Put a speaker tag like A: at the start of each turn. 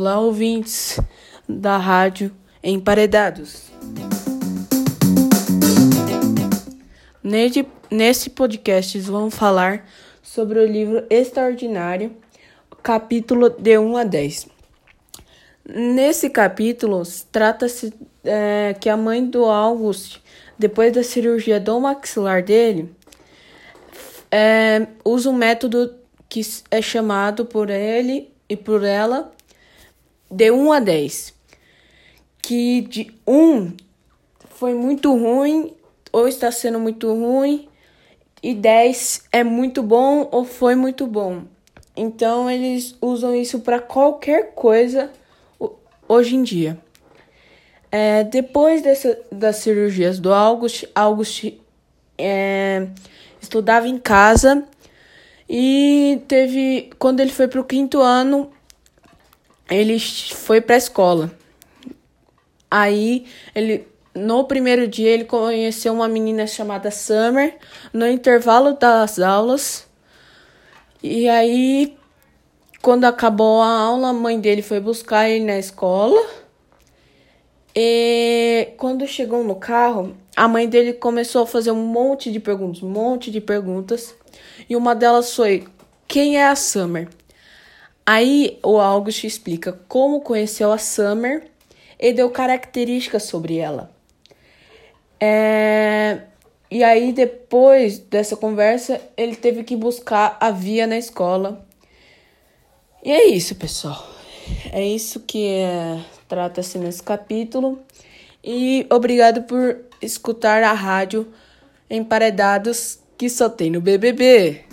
A: Olá, ouvintes da rádio Emparedados. Neste, podcast vamos falar sobre o livro Extraordinário, capítulo de 1 a 10. Nesse capítulo, trata-se é, que a mãe do August, depois da cirurgia do maxilar dele, é, usa um método que é chamado por ele e por ela de 1 a 10. Que de 1 foi muito ruim ou está sendo muito ruim e 10 é muito bom ou foi muito bom. Então eles usam isso para qualquer coisa hoje em dia. É, depois dessa, das cirurgias do August, August é, estudava em casa e teve quando ele foi para o quinto ano ele foi para a escola. Aí ele no primeiro dia ele conheceu uma menina chamada Summer no intervalo das aulas. E aí quando acabou a aula, a mãe dele foi buscar ele na escola. E quando chegou no carro, a mãe dele começou a fazer um monte de perguntas, um monte de perguntas. E uma delas foi: Quem é a Summer? Aí o August explica como conheceu a Summer e deu características sobre ela. É... E aí, depois dessa conversa, ele teve que buscar a Via na escola. E é isso, pessoal. É isso que é... trata-se nesse capítulo. E obrigado por escutar a rádio Emparedados que só tem no BBB.